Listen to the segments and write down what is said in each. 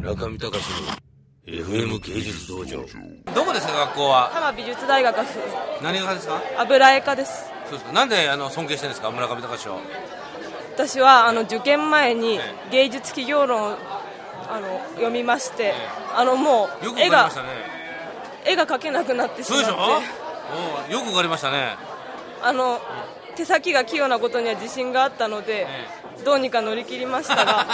村上隆の FM 芸術道場。どこですか学校は？多摩美術大学です。何がですか？油絵科です。そうですか。なんであの尊敬してるんですか？村上隆を。私はあの受験前に芸術企業論をあの読みまして、あのもよくわかう絵がりましたね。絵が描けなくなってしまって。そうでしょ？よくわかりましたね。あの手先が器用なことには自信があったので、どうにか乗り切りましたが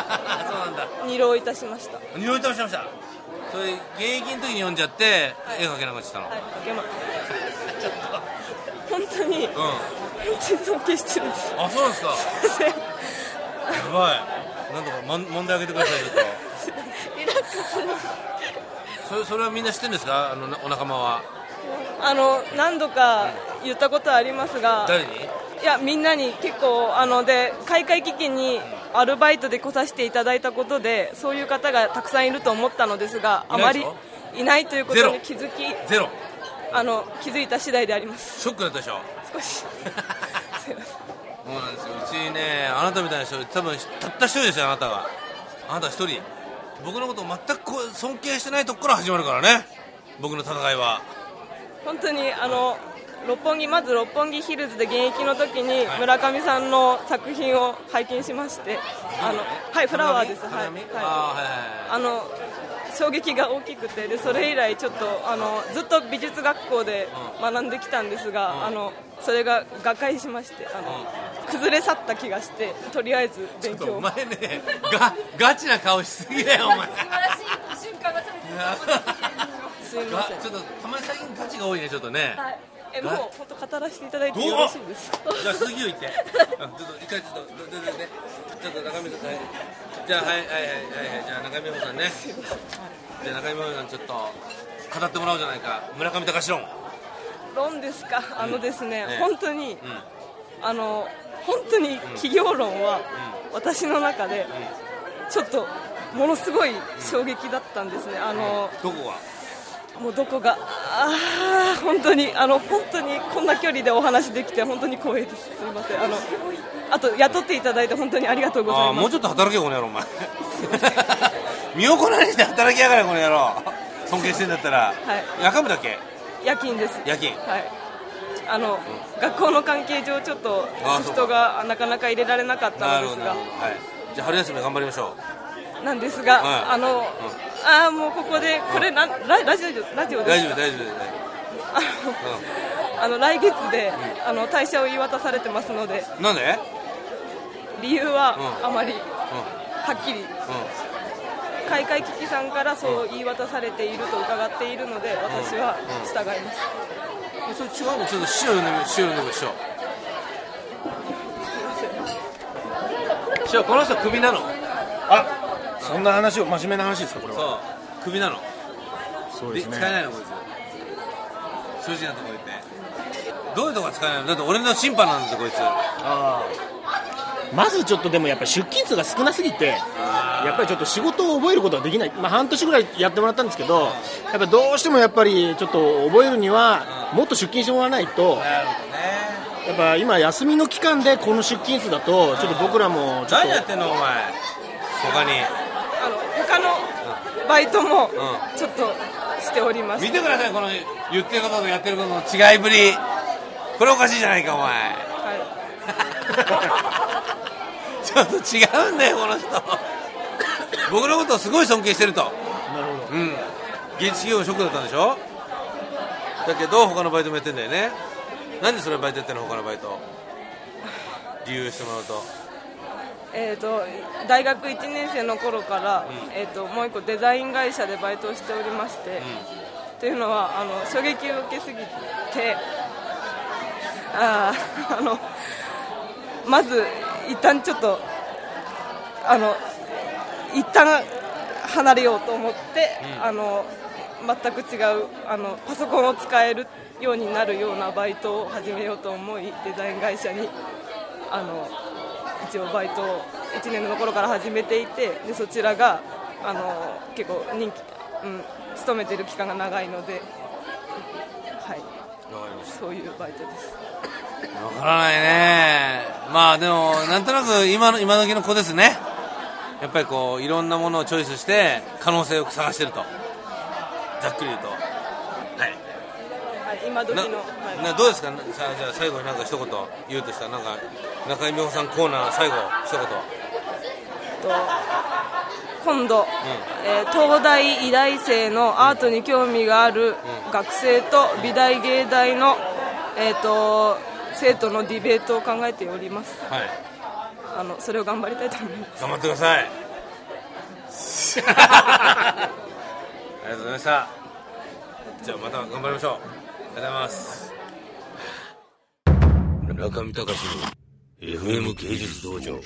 二浪いたしました。はい匂い倒しました。それ現役の時に読んじゃって絵描けなくなっちゃったの、描けま 本当にうん。本当に尊敬してるんです。あそうなんですか。やばい。なんとかもん揉んであげてくださいちょっ リラックスとそれそれはみんな知ってるんですか？あのなお仲間は。あの何度か言ったことはありますが誰に？いやみんなに結構あので開会危機にアルバイトで来させていただいたことでそういう方がたくさんいると思ったのですがあまりいないということに気づきゼロ。あの気づいた次第であります。ショックだったでしょ？少し。そうなんですよ。うちねあなたみたいな人多分たった一人ですよあなたが。あなた一人。僕のことを全くこう尊敬してないとこから始まるからね。僕の戦いは。本当にあの六本木まず六本木ヒルズで現役の時に村上さんの作品を拝見しましてあのはいフラワーです。はい、はい。あの衝撃が大きくてでそれ以来ちょっとあのずっと美術学校で学んできたんですが、あのそれが瓦解しましてあの、崩れ去った気がしてとりあえず勉強。をお前ねガガチな顔しすぎだよお前。すいませんが ちょっとたまに最近ガチが多いねちょっとね、はいえもう本当語らせていただいてよろしいですか？じゃあ鈴木を言って。あ ちょっと一回ちょっとどどどね。ちょっと中身さんはいじゃあはいはいはいはい。はいじゃあ中身さんね。じゃあ中身さんちょっと語ってもらおうじゃないか。村上隆論論ですか？あのですね、ええ本当にうん。あの本当に企業論は私の中でちょっとものすごい衝撃だったんですね。あのどこが？もうどこが？あー本当にあの本当にこんな距離でお話できて本当に光栄です。すいません。あのあと雇っていただいて本当にありがとうございます。もうちょっと働けよこの野郎お前。身を粉にして働きやがれこの野郎。尊敬してんだったら、はい。夜間部だっけ？夜勤です。夜勤。はい。あの、学校の関係上ちょっとシフトがなかなか入れられなかったなのですが。はい。じゃあ春休み頑張りましょなんですが、はいあの、あーもうここでこれなんララジオラジオですか？丈夫大丈夫あのあの来月で、あの退社を言い渡されてますので。夫なんで？理由はうん。あまりうはっきり。んうん。開会危機さんからそう言い渡されていると伺っているので私は従います、えそれ違うの？ちょっと師匠呼んでみ師匠呼んでみ師匠師匠この人クビなの？あそんな話を真面目な話ですかこれは。そう。クビなの。でそうですね。使えないのこいつ。正直なところ言って。どういうとこが使えないの？だって俺の審判なんだってこいつ。あーまずちょっとでもやっぱり出勤数が少なすぎてやっぱりちょっと仕事を覚えることができない、まあ、半年ぐらいやってもらったんですけどやっぱどうしてもやっぱりちょっと覚えるにはもっと出勤してもらわないとなるほどね。やっぱ今休みの期間でこの出勤数だとちょっと僕らもちょっ何やってんのお前。他にバイトもん。ちょっとしております、見てくださいこの言ってることとやってることの違いぶり。これおかしいじゃないかお前。はい。ちょっと違うんだよこの人。僕のことをすごい尊敬してると。となるほど。うん。現地企業のショックだったんでしょ？だけど他のバイトもやってんだよね。なんでそれバイトやってんの他のバイト。理由してもらうとえー、と大学1年生の頃から、えー、ともう一個デザイン会社でバイトをしておりまして、というのはあの衝撃を受けすぎてあーあのまず一旦ちょっとあの一旦離れようと思って、あの全く違うあのパソコンを使えるようになるようなバイトを始めようと思いデザイン会社にあの一応バイトを1年の頃から始めていてでそちらがあの結構人気、うん、勤めてる期間が長いので、はい、そういうバイトです。たわからないね。まあでもなんとなく今の今時の子ですね。やっぱりこういろんなものをチョイスして可能性を探してると。ざっくり言うと。はい。はい、今時の、などうですか？さあじゃあ最後になんか一言言うとしたらなんか中井美穂さんコーナー最後一言。と今度、えー東大医大生のアートに興味がある学生と美大芸大の、えー、と生徒のディベートを考えております。はい。あのそれを頑張りたいと思います。頑張ってください。ありがとうございました。じゃあまた頑張りましょう。ありがとうございます。中見隆の FM 芸術道場。